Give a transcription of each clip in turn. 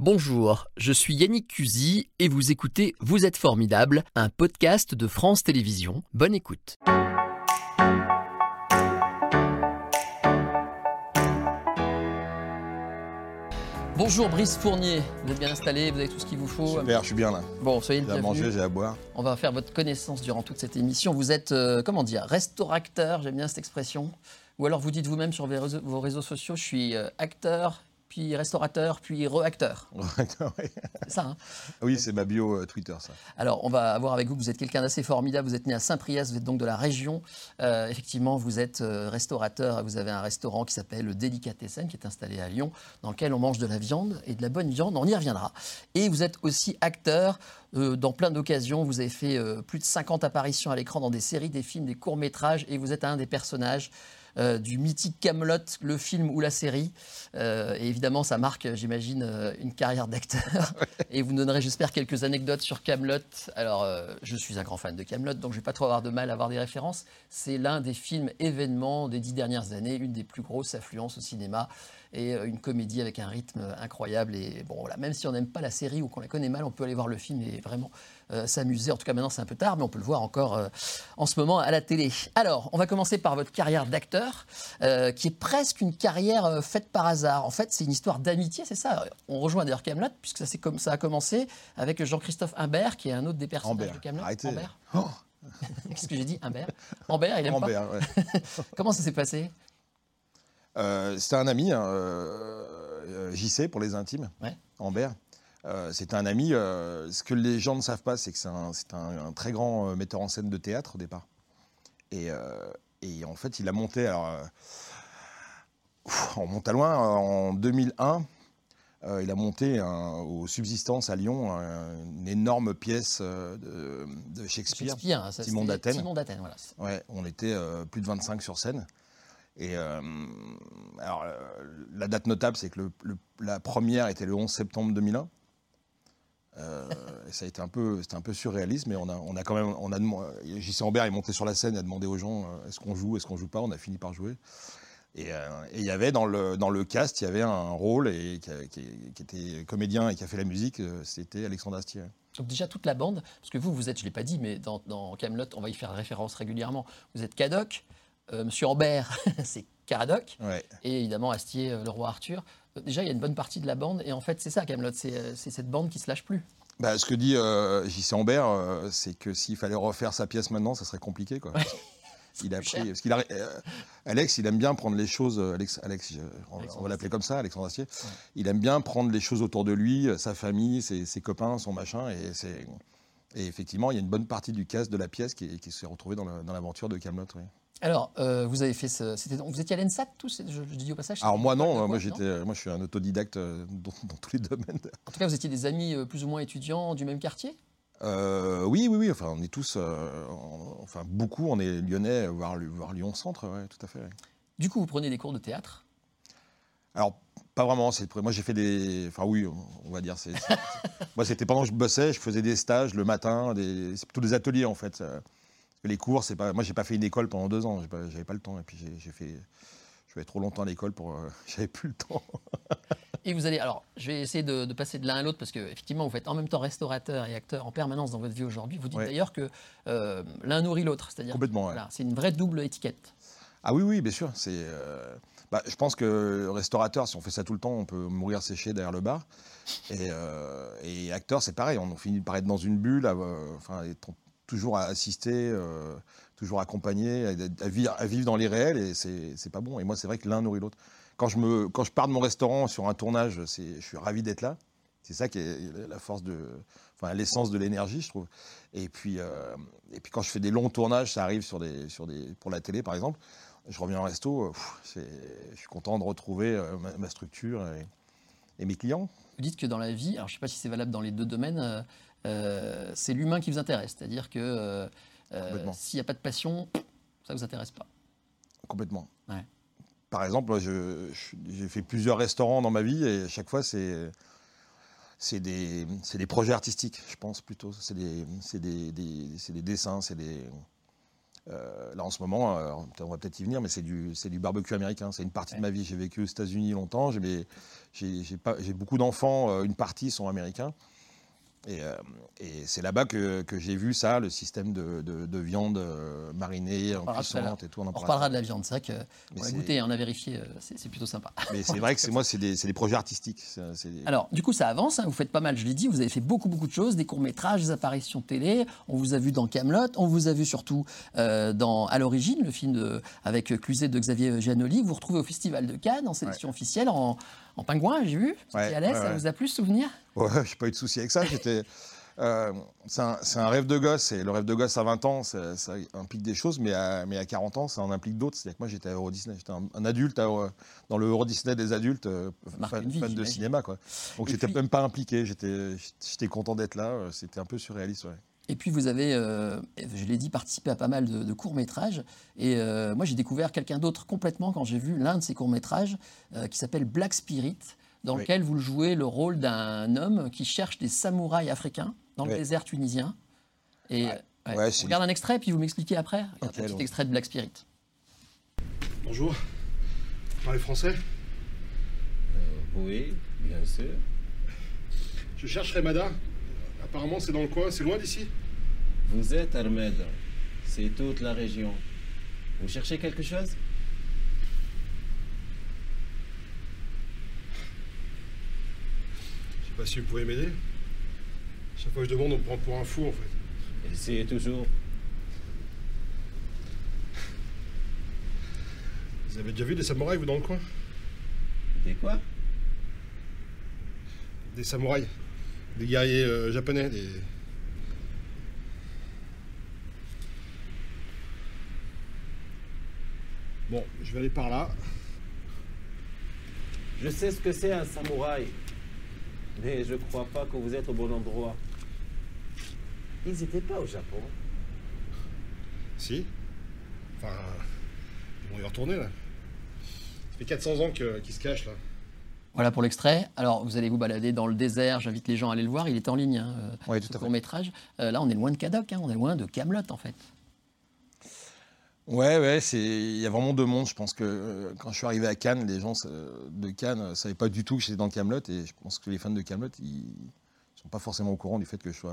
Bonjour, je suis Yannick Cusy et vous écoutez Vous êtes formidable, un podcast de France Télévisions. Bonne écoute. Bonjour Brice Fournier, vous êtes bien installé, vous avez tout ce qu'il vous faut Super, je suis bien là. Bon, soyez le J'ai à manger, j'ai à boire. On va faire votre connaissance durant toute cette émission. Vous êtes, euh, comment dire, restaurateur, j'aime bien cette expression. Ou alors vous dites vous-même sur vos réseaux, vos réseaux sociaux, je suis euh, acteur, puis restaurateur, puis re-acteur. Ouais. C'est ça, hein oui, c'est ma bio euh, Twitter, ça. Alors, on va voir avec vous vous êtes quelqu'un d'assez formidable. Vous êtes né à Saint-Priest, vous êtes donc de la région. Euh, effectivement, vous êtes euh, restaurateur. Vous avez un restaurant qui s'appelle le Délicatessen, qui est installé à Lyon, dans lequel on mange de la viande et de la bonne viande. On y reviendra. Et vous êtes aussi acteur. dans plein d'occasions, vous avez fait plus de 50 apparitions à l'écran dans des séries, des films, des courts-métrages, et vous êtes un des personnages euh, du mythique Camelot, le film ou la série. Euh, et évidemment, ça marque, j'imagine, euh, une carrière d'acteur. Et vous donnerez, j'espère, quelques anecdotes sur Camelot. Alors, je suis un grand fan de Camelot, donc je vais pas trop avoir de mal à avoir des références. C'est l'un des films événements des dix dernières années, une des plus grosses affluences au cinéma et une comédie avec un rythme incroyable. Et bon, voilà, même si on n'aime pas la série ou qu'on la connaît mal, on peut aller voir le film et vraiment s'amuser. En tout cas, maintenant, c'est un peu tard, mais on peut le voir encore euh, en ce moment à la télé. Alors, on va commencer par votre carrière d'acteur, euh, qui est presque une carrière euh, faite par hasard. En fait, c'est une histoire d'amitié, c'est ça? On rejoint d'ailleurs Camelot, puisque ça, comme ça a commencé avec Jean-Christophe Imbert, qui est un autre des personnages Ambert, de Camelot. arrêtez. Ambert. Oh, Qu'est-ce que j'ai dit? Imbert. Ambert, il aime pas. Ambert, ouais. Comment ça s'est passé? Euh, C'était un ami, hein, euh, euh, JC pour les intimes, Ouais. Ambert. Euh, C'était un ami. euh, ce que les gens ne savent pas, c'est que c'est un, c'est un- un très grand euh, metteur en scène de théâtre au départ. Et, et en fait, il a monté. Alors, on monte à loin. En 2001, euh, il a monté un- au Subsistance à Lyon un- une énorme pièce de, de Shakespeare. Shakespeare, hein, ça, Simon c'était d'Athènes. Voilà. Ouais, on était plus de 25 sur scène. Et euh, alors, la date notable, c'est que le- le- la première était le 11 septembre 2001. Euh, et ça a été un peu, c'était un peu surréaliste, mais on a, on a quand même, on a, JC Ambert est monté sur la scène, il a demandé aux gens, euh, est-ce qu'on joue, est-ce qu'on joue pas, on a fini par jouer. Et euh, et il y avait dans le, dans le cast, il y avait un rôle et qui, a- qui- qui était comédien et qui a fait la musique, c'était Alexandre Astier. Donc déjà toute la bande, parce que vous, vous êtes, je l'ai pas dit, mais dans, dans Camelot, on va y faire référence régulièrement. Vous êtes Cadoc, euh, Monsieur Ambert, c'est Caradoc, Ouais. et évidemment Astier, le roi Arthur. Déjà, il y a une bonne partie de la bande, et en fait, c'est ça Camelot, c'est euh, cette bande qui se lâche plus. Bah, ce que dit euh, JC Ambert, euh, c'est que s'il fallait refaire sa pièce maintenant, ça serait compliqué. Quoi. Il a pris, parce qu'il a, euh, Alex, il aime bien prendre les choses. Alex, Alex, on, va l'appeler comme ça, Alexandre Astier. Il aime bien prendre les choses autour de lui, sa famille, ses, ses copains, son machin, et c'est. Et effectivement, il y a une bonne partie du cast de la pièce qui, qui s'est retrouvée dans l'aventure de Camelot. oui. Alors, euh, vous avez fait ce. Vous étiez à l'ENSAT, tous je, je dis au passage Alors moi non, quoi, moi j'étais, moi je suis un autodidacte euh, dans, dans tous les domaines. En tout cas, vous étiez des amis euh, plus ou moins étudiants du même quartier? Euh, oui, oui, oui. Enfin, on est tous, euh, en- enfin beaucoup, on est lyonnais, voire, voire Lyon Centre, ouais, tout à fait. ouais. Du coup, vous prenez des cours de théâtre? Alors, pas vraiment. C'est, moi, j'ai fait des. Enfin, oui, on- va dire. C'est, moi, c'était pendant que je bossais, je faisais des stages le matin, des, c'est plutôt des ateliers, en fait. Les cours, c'est pas. Moi, j'ai pas fait une école pendant deux ans. J'ai pas- j'avais pas le temps. Et puis, j'ai, fait. Je allé trop longtemps à l'école pour. euh, j'avais plus le temps. Et vous allez, alors je vais essayer de, de passer de l'un à l'autre parce que effectivement vous faites en même temps restaurateur et acteur en permanence dans votre vie aujourd'hui. Vous dites Ouais. d'ailleurs que euh, l'un nourrit l'autre, c'est-à-dire Complètement, ouais. voilà, c'est une vraie double étiquette. Ah oui, oui, bien sûr. C'est, euh, bah, je pense que restaurateur, si on fait ça tout le temps, on peut mourir séché derrière le bar. Et, euh, acteur, c'est pareil. On finit par être dans une bulle, euh, enfin, toujours à assister, euh, toujours accompagné, à, à vivre, à vivre dans les réels. Et c'est, pas bon. Et moi, c'est vrai que l'un nourrit l'autre. Quand je, pars de mon restaurant sur un tournage, je suis ravi d'être là. C'est ça qui est la force de, enfin, l'essence de l'énergie, je trouve. Et puis, quand je fais des longs tournages, ça arrive pour la télé, par exemple. Je reviens au resto, euh, je suis content de retrouver euh, ma, ma structure et, et mes clients. Vous dites que dans la vie, alors je ne sais pas si c'est valable dans les deux domaines, euh, c'est l'humain qui vous intéresse, c'est-à-dire que euh, s'il n'y a pas de passion, ça ne vous intéresse pas. Complètement. Ouais. Par exemple, j'ai fait plusieurs restaurants dans ma vie et à chaque fois, c'est c'est des, projets artistiques, je pense plutôt. C'est des, des dessins, c'est des. Euh, là, en ce moment, euh, on va peut-être y venir, mais c'est du, barbecue américain. C'est une partie de ma vie. J'ai vécu aux États-Unis longtemps. J'ai beaucoup d'enfants. euh, une partie sont américains. Et, euh, et c'est là-bas que, que j'ai vu ça, le système de, de- de viande euh, marinée, en cuissante et tout. On en On parlera. reparlera de la viande, c'est vrai qu'on a goûté, on a vérifié, euh, c'est plutôt sympa. Mais c'est vrai que c'est moi, c'est des, projets artistiques. Des- Alors, du coup, ça avance, hein, vous faites pas mal, je l'ai dit, vous avez fait beaucoup, beaucoup de choses, des courts-métrages, des apparitions télé, on vous a vu dans Camelot, on vous a vu surtout euh, dans À l'origine, le film de- avec Cluzet de Xavier Giannoli, vous vous retrouvez au Festival de Cannes, en sélection officielle, en, en pingouin, j'ai vu, Ouais, à l'aise, ouais, ça vous a plu, ce souvenir? Ouais, j'ai pas eu de souci avec ça. J'étais. euh, c'est un, rêve de gosse, et le rêve de gosse à 20 ans, ça, ça implique des choses, mais à, mais à 40 ans, ça en implique d'autres. C'est-à-dire que moi, j'étais à Euro Disney, j'étais un, un adulte à- dans le Euro Disney des adultes, euh, fan, une vie, fan de cinéma. Quoi. Donc, j'étais puis- même pas impliqué, j'étais content d'être là, c'était un peu surréaliste. ouais. Et puis vous avez, euh, je l'ai dit, participé à pas mal de, de courts-métrages. Et euh, moi, j'ai découvert quelqu'un d'autre complètement quand j'ai vu l'un de ces courts-métrages euh, qui s'appelle Black Spirit, dans Oui. lequel vous jouez le rôle d'un homme qui cherche des samouraïs africains dans le Oui. désert tunisien. Et Ouais. ouais, Ouais, on c'est- regarde un extrait, puis vous m'expliquez après. Regarde un petit donc. extrait de Black Spirit. Bonjour. Vous parlez français? Oui, bien sûr. Je cherche Remada. Apparemment, c'est dans le coin. C'est loin d'ici Vous êtes Ahmed. C'est toute la région. Vous cherchez quelque chose? Je sais pas si vous pouvez m'aider. Chaque fois que je demande, on me prend pour un fou, en fait. Essayez toujours. Vous avez déjà vu des samouraïs, vous, dans le coin? Des quoi? Des samouraïs. Des guerriers euh, japonais. Des... Bon, je vais aller par là. Je sais ce que c'est un samouraï. Mais je crois pas que vous êtes au bon endroit. Ils n'étaient pas au Japon. Si. Enfin, ils vont y retourner, là. Ça fait 400 ans qu'ils se cachent, là. Voilà pour l'extrait. Alors, vous allez vous balader dans le désert. J'invite les gens à aller le voir. Il est en ligne, hein, Ouais, ce tout à fait. court-métrage. Euh, là, on est loin de Kadok, hein, on est loin de Camelot, en fait. Ouais, ouais, c'est il y a vraiment deux mondes. Je pense que euh, quand je suis arrivé à Cannes, les gens euh, de Cannes ne savaient pas du tout que j'étais dans Camelot et je pense que les fans de Camelot, ils sont pas forcément au courant du fait que je,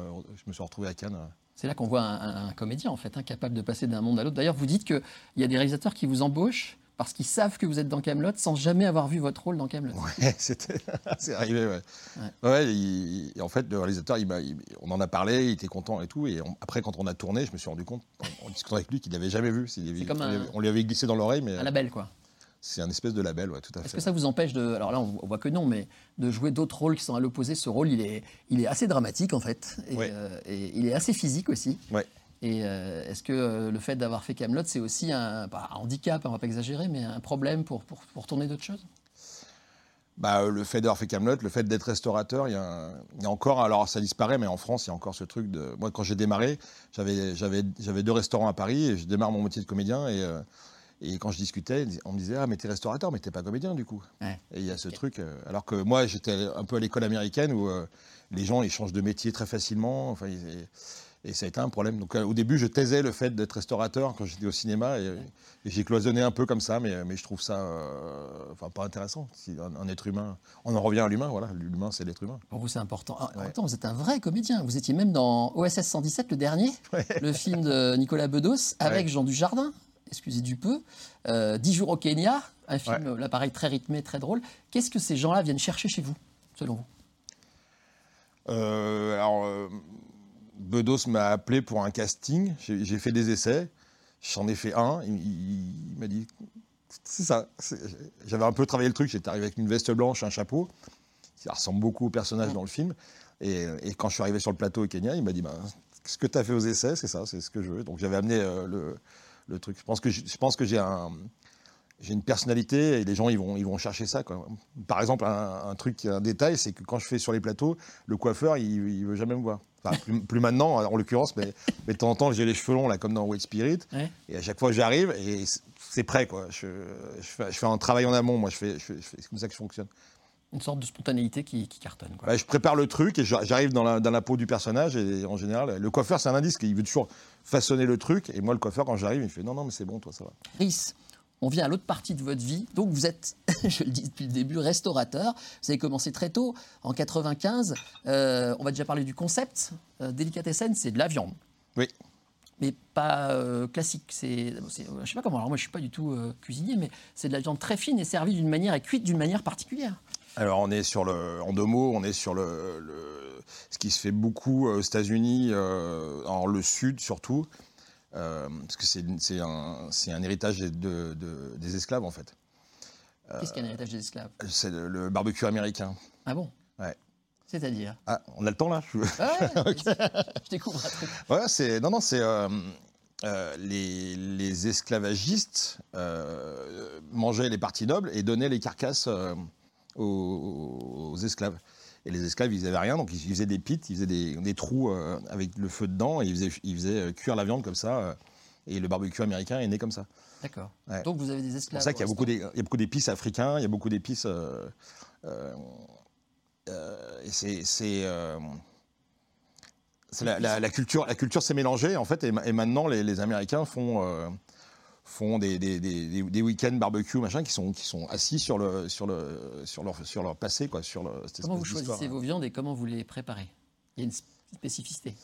me suis retrouvé à Cannes. C'est là qu'on voit un, comédien, en fait, incapable de passer d'un monde à l'autre. D'ailleurs, vous dites qu'il y a des réalisateurs qui vous embauchent parce qu'ils savent que vous êtes dans Camelot sans jamais avoir vu votre rôle dans Camelot. Ouais, c'était, c'est arrivé, ouais. Ouais. Ouais, il- et en fait, le réalisateur, il il- on en a parlé, il était content et tout. Et on- après, quand on a tourné, je me suis rendu compte, en, en discutant avec lui, qu'il n'avait jamais vu. Avait- comme un- avait, on lui avait glissé dans l'oreille, mais Un label, quoi. c'est un espèce de label, ouais, tout à Est-ce fait. que ça vous empêche de. Alors là, on on voit que non, mais de jouer d'autres rôles qui sont à l'opposé. Ce rôle, il est, il est assez dramatique, en fait. Et, Ouais. euh, et il est assez physique aussi. Ouais. Et euh, est-ce que euh, le fait d'avoir fait Camelot, c'est aussi un, handicap, on va pas exagérer, mais un problème pour, pour, pour tourner d'autres choses? Bah, euh, le fait d'avoir fait Camelot, le fait d'être restaurateur, il y, a un- il y a encore, alors ça disparaît, mais en France, il y a encore ce truc de. Moi, quand j'ai démarré, j'avais, j'avais, j'avais deux restaurants à Paris et je démarre mon métier de comédien et, et quand je discutais, on me disait ah mais t'es restaurateur, mais t'es pas comédien du coup. Ouais. Et il y a ce truc, alors que moi j'étais un peu à l'école américaine où les gens ils changent de métier très facilement, enfin ils- et, ça a été un problème. Donc euh, au début je taisais le fait d'être restaurateur quand j'étais au cinéma et, et j'ai cloisonné un peu comme ça, mais, mais je trouve ça, euh, enfin pas intéressant. Si un, un être humain, on en revient à l'humain, voilà, l'humain c'est l'être humain. Pour vous, c'est important. En en Ouais. même temps, vous êtes un vrai comédien. Vous étiez même dans OSS 117, le dernier, le film de Nicolas Bedos, avec Ouais. Jean Dujardin, excusez du peu, euh, 10 jours au Kenya, un film, là pareil, très rythmé, très drôle. Qu'est-ce que ces gens-là viennent chercher chez vous, selon vous? Euh, alors, Bedos m'a appelé pour un casting. J'ai fait des essais. J'en ai fait un. Il, il- il m'a dit c'est ça. J'avais un peu travaillé le truc. J'étais arrivé avec une veste blanche, un chapeau. Ça ressemble beaucoup au personnage dans le film. Et, et quand je suis arrivé sur le plateau au Kenya, il m'a dit bah, ce que tu as fait aux essais, c'est ça, c'est ce que je veux. Donc j'avais amené euh, le, le truc. Je pense que j'ai un j'ai une personnalité et les gens ils vont ils vont chercher ça quoi. Par exemple un, un truc un détail c'est que quand je fais sur les plateaux le coiffeur il, il veut jamais me voir. Enfin, plus, plus maintenant en l'occurrence mais, mais de temps en temps j'ai les cheveux longs là comme dans White Spirit Ouais. et à chaque fois j'arrive et c'est- prêt quoi. Je, je, fais, je fais un travail en amont moi je fais, je fais- c'est comme ça que je fonctionne. Une sorte de spontanéité qui, qui cartonne. Quoi. Bah, je prépare le truc et j'a- j'arrive dans la, dans la peau du personnage et en général, le coiffeur c'est un indice, il veut toujours façonner le truc et moi le coiffeur quand j'arrive il me fait non non mais c'est bon toi ça va. Chris, on vient à l'autre partie de votre vie. Donc vous êtes, je le dis depuis le début, restaurateur. Vous avez commencé très tôt, en 95. Euh, on va déjà parler du concept. Euh, Délicatessen, c'est de la viande. Oui. Mais pas euh, classique. C'est, c'est- je sais pas comment. Alors moi, je suis pas du tout euh, cuisinier, mais c'est de la viande très fine et servie d'une manière et cuite d'une manière particulière. Alors on est sur le, en deux mots, on est sur le, le- ce qui se fait beaucoup aux États-Unis, euh, en le sud surtout, euh, parce que c'est un, héritage des- de- de- des esclaves en fait. Qu'est-ce qu'un héritage des esclaves? C'est le, le barbecue américain. Ah bon? Ouais. C'est-à-dire? Ah, on a le temps là? Je- Ah ouais, Je découvre un truc. Ouais, c'est non non c'est euh, euh, les, les esclavagistes euh, mangeaient les parties nobles et donnaient les carcasses euh, aux, aux esclaves. Et les esclaves, ils n'avaient rien, donc ils faisaient des pits, ils faisaient des, des trous euh, avec le feu dedans et ils faisaient, ils faisaient euh, cuire la viande comme ça. euh, et le barbecue américain est né comme ça. D'accord. Ouais. Donc vous avez des C'est esclaves. pour ça qu'il y a au beaucoup d'é- il y a beaucoup d'épices africains, il y a beaucoup d'épices. et c'est. c'est, c'est la, la- la culture, la culture s'est mélangée en fait, et, ma- et maintenant les, les Américains font, euh, font des, des, des- week-ends barbecue machin qui sont, qui sont assis sur, le, sur, le, sur, leur, sur leur passé, quoi, sur le, Comment vous choisissez vos viandes et comment vous les préparez? Il y a une spécificité.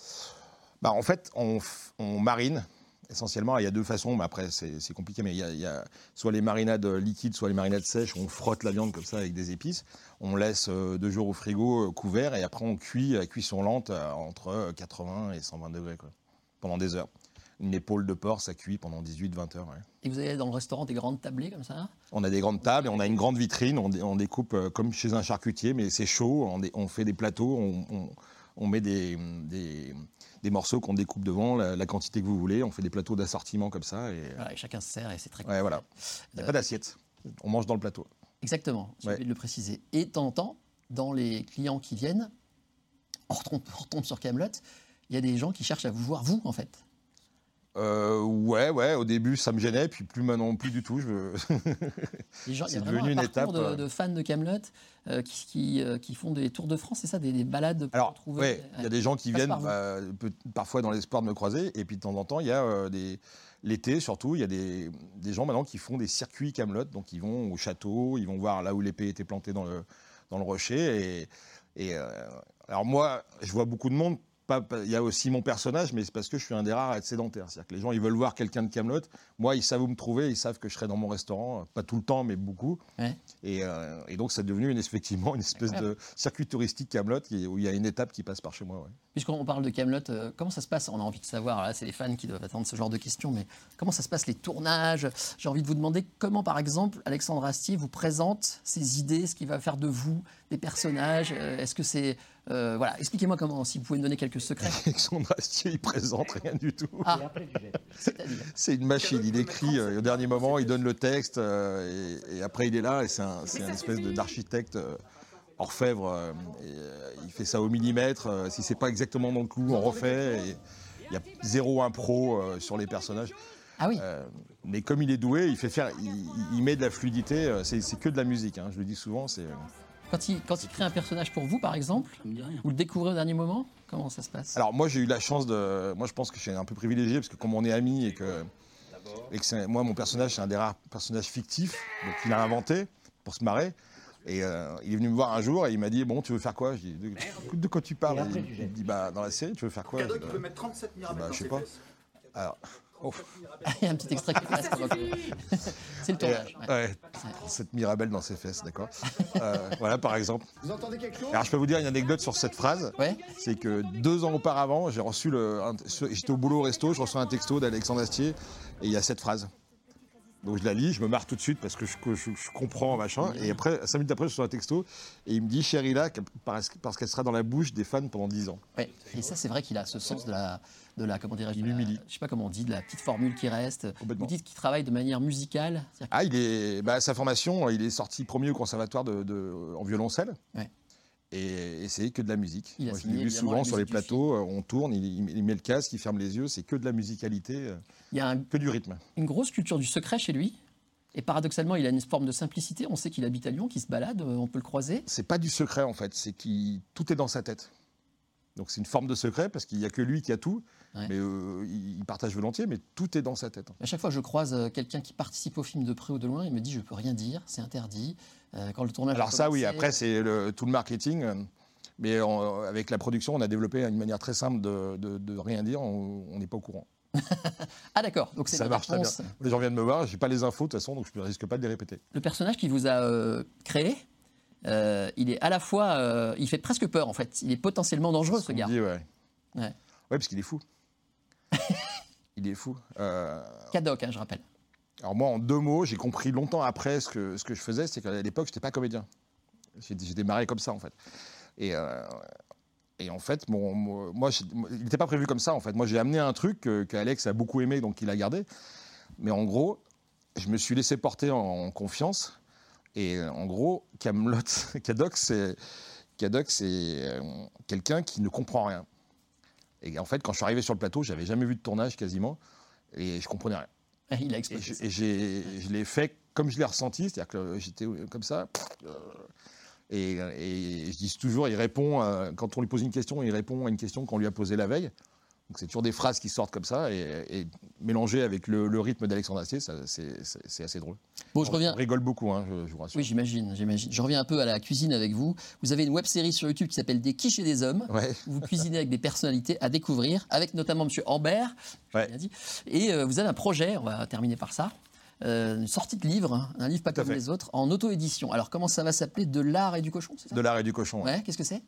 Bah, en fait, on, marine essentiellement. Il y a deux façons, mais après c'est compliqué. Mais il y, a, il y a soit les marinades liquides, soit les marinades sèches. On frotte la viande comme ça avec des épices. On laisse euh, deux jours au frigo euh, couvert et après on cuit à cuisson lente euh, entre 80 et 120 degrés quoi, pendant des heures. Une épaule de porc, ça cuit pendant 18-20 heures. ouais. Et vous avez dans le restaurant des grandes tablées comme ça On a des grandes tables et on a une grande vitrine. On, dé- on découpe euh, comme chez un charcutier, mais c'est chaud. On, dé- on fait des plateaux. On, on- on met des, des, des morceaux qu'on découpe devant, la, la quantité que vous voulez. On fait des plateaux d'assortiment comme ça. Et, Voilà, et chacun se sert et c'est très ouais, voilà. Il n'y a pas d'assiette. On mange dans le plateau. Exactement, j'ai Ouais. de le préciser. Et de temps en temps, dans les clients qui viennent, on retombe, on retombe sur Camelot, il y a des gens qui cherchent à vous voir, vous, en fait. Euh, ouais, ouais. Au début, ça me gênait, puis plus maintenant, plus du tout. Je C'est devenu un une étape, de, euh. de fans de Camelot qui, qui, euh, qui font des tours de France, c'est ça, des, des balades pour Alors, ouais, il y a des gens qui viennent par bah, parfois dans l'espoir de me croiser, et puis de temps en temps, il y a des l'été surtout, il y a des, des gens maintenant qui font des circuits Camelot, donc ils vont au château, ils vont voir là où l'épée était plantée dans le dans le rocher, et, et alors moi, je vois beaucoup de monde. Pas- Il y a aussi mon personnage, mais c'est parce que je suis un des rares à être sédentaire. C'est-à-dire que les gens, ils veulent voir quelqu'un de Camelot. Moi, ils savent où me trouver, ils savent que je serai dans mon restaurant, pas tout le temps, mais beaucoup. Ouais. Et, euh, et donc, c'est devenu une, effectivement une espèce de circuit touristique Camelot où il y a une étape qui passe par chez moi. ouais. Puisqu'on parle de Camelot, comment ça se passe? On a envie de savoir, là, c'est les fans qui doivent attendre ce genre de questions, mais comment ça se passe les tournages? J'ai envie de vous demander comment, par exemple, Alexandre Astier vous présente ses idées, ce qu'il va faire de vous, des personnages. euh, Est-ce que c'est. Euh, voilà, expliquez-moi comment, si vous pouvez me donner quelques secrets. Alexandre Astier, il présente rien du tout. Ah. C'est une machine, il écrit euh, au dernier moment, il donne le texte euh, et, et après il est là et c'est un, espèce de- d'architecte euh, orfèvre. euh, et, euh, il fait ça au millimètre. euh, si c'est pas exactement dans le clou, on refait. et Il y a zéro impro euh, sur les personnages. Ah oui, Euh, mais comme il est doué, il fait faire, il, il met de la fluidité. euh, C'est c'est que de la musique. hein, je le dis souvent. C'est quand il, quand il crée un personnage pour vous, par exemple, vous le découvrez au dernier moment Comment ça se passe? Alors moi j'ai eu la chance de, moi je pense que je suis un peu privilégié parce que comme on est amis et que, et que moi mon personnage c'est un des rares personnages fictifs, donc il a inventé pour se marrer. Et euh, il est venu me voir un jour et il m'a dit bon tu veux faire quoi? Je dis de, de quoi tu parles? Il, il me dit bah dans la série tu veux faire quoi? Cadeau qui bah, peut mettre 37 bah, mirabelles dans je sais pas. Alors, oh, Il y a un petit extrait qui passe pendant que- C'est le tournage. ouais. ouais, cette mirabelle dans ses fesses, d'accord. Euh, voilà par exemple. Vous entendez quelque chose? Alors je peux vous dire une anecdote sur cette phrase. Ouais. c'est que deux ans auparavant, j'ai reçu le. un- J'étais au boulot au resto, je reçois un texto d'Alexandre Astier et il y a cette phrase. Donc je la lis, je me marre tout de suite parce que je, que je- je comprends machin. Et après, cinq minutes après, je reçois un texto et il me dit Chérie-là, parce, parce qu'elle sera dans la bouche des fans pendant dix ans. Ouais. Et ça, c'est vrai qu'il a ce sens de la, de la comment dirais-je, je sais pas comment on dit, de la petite formule qui reste. Vous dites qu'il travaille de manière musicale. Ah, il est. Bah, sa formation, il est sorti premier au conservatoire de, de- en violoncelle. Ouais. Et, et c'est que de la musique. Il Moi, je l'ai vu souvent sur les plateaux, euh, on tourne, il, il- il met le casque, il ferme les yeux, c'est que de la musicalité, euh, Il y a un- que du rythme. une grosse culture du secret chez lui. Et paradoxalement, il a une forme de simplicité. On sait qu'il habite à Lyon, qu'il se balade, euh, on peut le croiser. C'est pas du secret en fait, c'est qu'il tout est dans sa tête. Donc c'est une forme de secret parce qu'il n'y a que lui qui a tout, Ouais. mais euh, il partage volontiers, mais tout est dans sa tête. À chaque fois que je croise euh, quelqu'un qui participe au film de près ou de loin, il me dit je peux rien dire, c'est interdit. Euh, quand le tournage. Alors ça, oui, après, c'est le- tout le marketing. euh, Mais on- avec la production, on a développé une manière très simple de, de- de rien dire. On n'est pas au courant. Ah d'accord. Donc c'est Ça marche très bien. Les gens viennent me voir, j'ai pas les infos de toute façon, donc je ne risque pas de les répéter. Le personnage qui vous a euh, créé, euh, il est à la fois, euh, il fait presque peur en fait. Il est potentiellement dangereux ce gars. dit, ouais. Ouais. Ouais, parce qu'il est fou. il est fou. Euh, Cadoc, hein, je rappelle. alors moi, en deux mots, j'ai compris longtemps après ce que, ce que je faisais, c'est qu'à l'époque, je n'étais pas comédien. J'ai démarré comme ça, en fait. Et, euh, et en fait, mon, mon- moi, il n'était pas prévu comme ça, en fait. Moi, j'ai amené un truc que, que Alex a beaucoup aimé, donc il a gardé. Mais en gros, je me suis laissé porter en, en confiance. Et euh, en gros, Camelot, Cadoc, c'est Cadoc, c'est euh, quelqu'un qui ne comprend rien. Et en fait, quand je suis arrivé sur le plateau, j'avais jamais vu de tournage quasiment, et je comprenais rien. Il a Et, je, et j'ai- je l'ai fait comme je l'ai ressenti, c'est-à-dire que j'étais comme ça. euh, Et, et je dis toujours, il répond, euh, quand on lui pose une question, il répond à une question qu'on lui a posée la veille. Donc c'est toujours des phrases qui sortent comme ça, et, et mélangé avec le, le rythme d'Alexandre Astier, c'est assez drôle. Bon, je On- reviens. On rigole beaucoup, hein, je, je vous rassure. Oui, j'imagine, j'imagine. Je reviens un peu à la cuisine avec vous. Vous avez une web série sur YouTube qui s'appelle Des quiches et des hommes. Ouais. Vous cuisinez avec des personnalités à découvrir, avec notamment Monsieur Ambert, Ouais. bien dit. Et euh, vous avez un projet, on va terminer par ça, euh, une sortie de livre, hein, un livre pas comme les autres, en auto-édition. Alors comment ça va s'appeler? De l'art et du cochon, c'est ça? De l'art et du cochon. ouais. Ouais, qu'est-ce que c'est?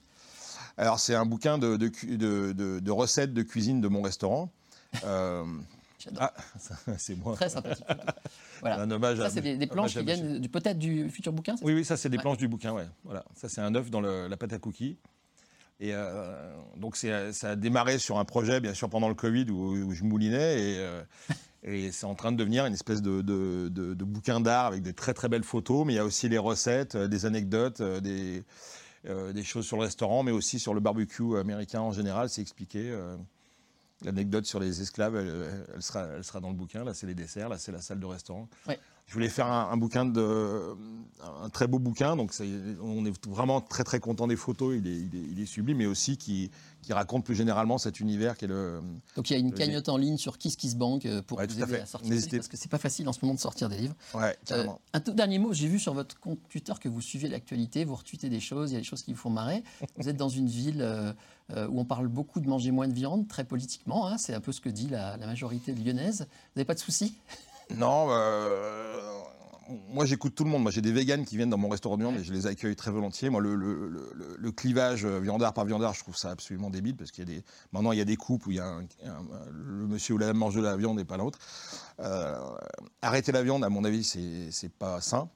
Alors, c'est un bouquin de, de cu- de- de- de recettes de cuisine de mon restaurant. Euh, J'adore. ah, c'est moi. Très sympathique. Voilà. Un hommage Ça, c'est des, des planches qui viennent du- peut-être du futur bouquin Oui, oui, ça, c'est des Ouais. planches du bouquin, ouais. Voilà. Ça, c'est un œuf dans le- la pâte à cookies. Et euh, donc, ça a démarré sur un projet, bien sûr, pendant le Covid, où, où je moulinais. Et, euh, et c'est en train de devenir une espèce de, de- de- de bouquin d'art avec des très, très belles photos. Mais il y a aussi les recettes, des anecdotes, des, des choses sur le restaurant, mais aussi sur le barbecue américain en général. C'est expliqué. L'anecdote sur les esclaves, elle, elle sera, elle sera dans le bouquin. Là, c'est les desserts. Là, c'est la salle de restaurant. Ouais. Je voulais faire un, un bouquin de, un très beau bouquin. Donc, on est vraiment très très content des photos. Il est, il est, il est sublime, mais aussi qui, qui raconte plus généralement cet univers qui est le. Donc il y a une Le- cagnotte en ligne sur KissKissBank euh, pour Ouais, vous tout à aider fait. à sortir des livres, parce que c'est pas facile en ce moment de sortir des livres. Ouais, Euh, un tout dernier mot, j'ai vu sur votre compte Twitter que vous suivez l'actualité, vous retweetez des choses, il y a des choses qui vous font marrer. Vous êtes dans une ville euh, euh, où on parle beaucoup de manger moins de viande, très politiquement, hein, c'est un peu ce que dit la, majorité lyonnaise. Vous n'avez pas de soucis? Non, euh, moi j'écoute tout le monde. Moi j'ai des véganes qui viennent dans mon restaurant de viande et je les accueille très volontiers. Moi le, clivage euh, viandard par viandard, je trouve ça absolument débile parce qu'il y a des maintenant il y a des coupes où il y a un- le monsieur ou la dame mange de la viande et pas l'autre. Arrêter la viande, à mon avis, c'est pas sain.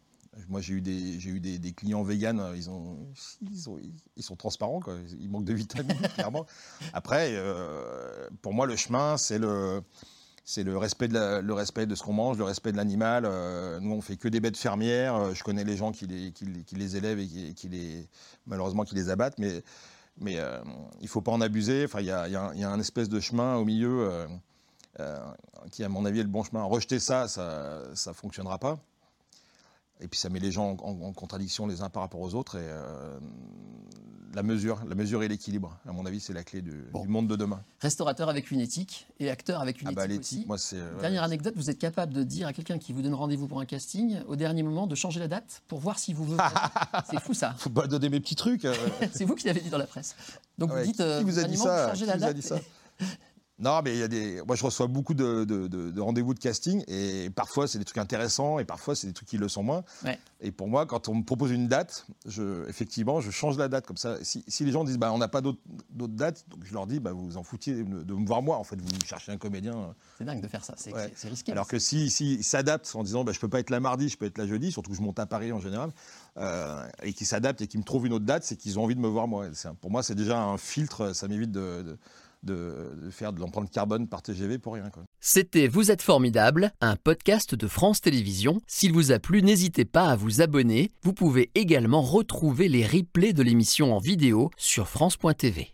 Moi, j'ai eu des, j'ai eu des, des clients véganes, ils, ont, ils, ont- ils sont transparents, quoi. ils manquent de vitamines, clairement. Après, euh, pour moi, le chemin, c'est le, c'est le respect de la- le respect de ce qu'on mange, le respect de l'animal. Euh, nous, on fait que des bêtes fermières. Euh, je connais les gens qui les, qui, les- qui les élèvent et qui, qui les, malheureusement, qui les abattent, mais, mais euh, il faut pas en abuser. Enfin, il y a, il y a un- il y a un espèce de chemin au milieu euh, qui, à mon avis, est le bon chemin. Rejeter ça, ça, ça fonctionnera pas. Et puis ça met les gens en, en- en contradiction les uns par rapport aux autres. Et euh, la mesure, la mesure et l'équilibre, à mon avis, c'est la clé du, Bon. du monde de demain. Restaurateur avec une éthique et acteur avec une Ah bah éthique aussi. moi euh, Dernière anecdote, vous êtes capable de dire à quelqu'un qui vous donne rendez-vous pour un casting, au dernier moment, de changer la date pour voir si vous veut. C'est fou ça. Faut pas donner mes petits trucs. euh. C'est vous qui l'avez dit dans la presse. Donc Ouais, vous dites, qui euh, vous a ça Qui la vous dit ça? Non, mais il y a des. Moi, je reçois beaucoup de, de- de- de rendez-vous de casting et parfois c'est des trucs intéressants et parfois c'est des trucs qui le sont moins. Ouais. Et pour moi, quand on me propose une date, je, effectivement, je change la date comme ça. Si, si les gens disent, bah, on n'a pas d'autres dates, donc je leur dis, bah, vous vous en foutiez de, me voir moi. En fait, vous cherchez un comédien. C'est dingue de faire ça, c'est Ouais. risqué. Alors que si, si s'adaptent en disant, bah, je peux pas être là mardi, je peux être là jeudi, surtout que je monte à Paris en général, euh, et qu'ils s'adaptent et qu'ils me trouvent une autre date, c'est qu'ils ont envie de me voir moi. Pour moi, c'est déjà un filtre. Ça m'évite de, de- faire de l'empreinte carbone par TGV pour rien. C'était Vous êtes formidable, un podcast de France Télévisions. S'il vous a plu, n'hésitez pas à vous abonner. Vous pouvez également retrouver les replays de l'émission en vidéo sur France.tv.